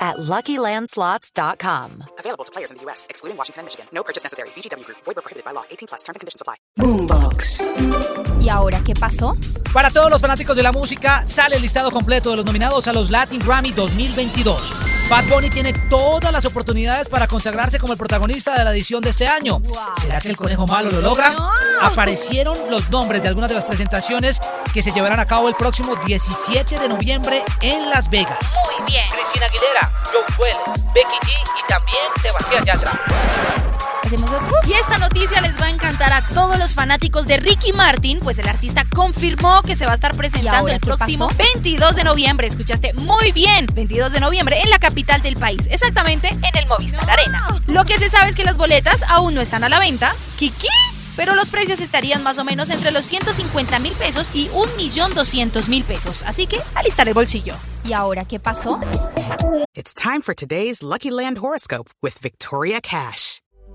at LuckyLandSlots.com. Available to players in the U.S., excluding Washington and Michigan. No purchase necessary. VGW Group. Void prohibited by law. 18 plus. Terms and conditions apply. Boombox. ¿Y ahora qué pasó? Para todos los fanáticos de la música, sale el listado completo de los nominados a los Latin Grammy 2022. Bad Bunny tiene todas las oportunidades para consagrarse como el protagonista de la edición de este año. ¿Será que el conejo malo lo logra? Aparecieron los nombres de algunas de las presentaciones que se llevarán a cabo el próximo 17 de noviembre en Las Vegas. Muy bien. Cristina Aguilera, John Wells, Becky G y también Sebastián Yatra. Y esta noticia les va a encantar a todos los fanáticos de Ricky Martin, pues el artista confirmó que se va a estar presentando el próximo pasó? 22 de noviembre. Escuchaste muy bien, 22 de noviembre en la capital del país, exactamente En el Movistar Arena. Lo que se sabe es que las boletas aún no están a la venta. ¿Kiki? Pero los precios estarían más o menos entre los 150 mil pesos y 1.200.000 pesos. Así que alistar el bolsillo. ¿Y ahora qué pasó? It's time for today's Lucky Land horoscope with Victoria Cash.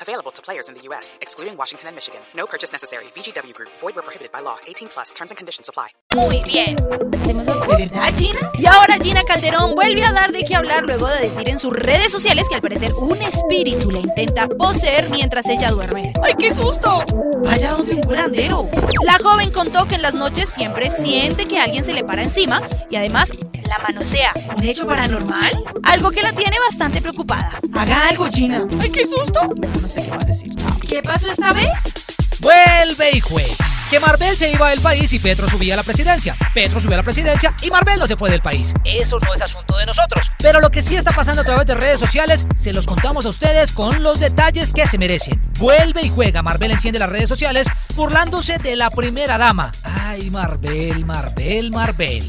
Available to players in the U.S., excluding Washington and Michigan. No purchase necessary. VGW Group. Void where prohibited by law. 18 plus. Terms and conditions apply. Muy bien. ¿De verdad, Gina? Y ahora Gina Calderón vuelve a dar de qué hablar luego de decir en sus redes sociales que al parecer un espíritu la intenta poseer mientras ella duerme. ¡Ay, qué susto! Vaya donde un curandero. La joven contó que en las noches siempre siente que alguien se le para encima y además La manosea. un hecho paranormal, algo que la tiene bastante preocupada. Haga algo, Gina. ¡Ay, qué susto! No sé qué va a decir. Chao. ¿Qué pasó esta vez? Vuelve y juega. Que Marvel se iba del país y Petro subía a la presidencia. Petro subió a la presidencia y Marvel no se fue del país. Eso no es asunto de nosotros. Pero lo que sí está pasando a través de redes sociales, se los contamos a ustedes con los detalles que se merecen. Vuelve y juega. Marvel enciende las redes sociales burlándose de la primera dama. Ay, Marvel, Marvel, Marvel.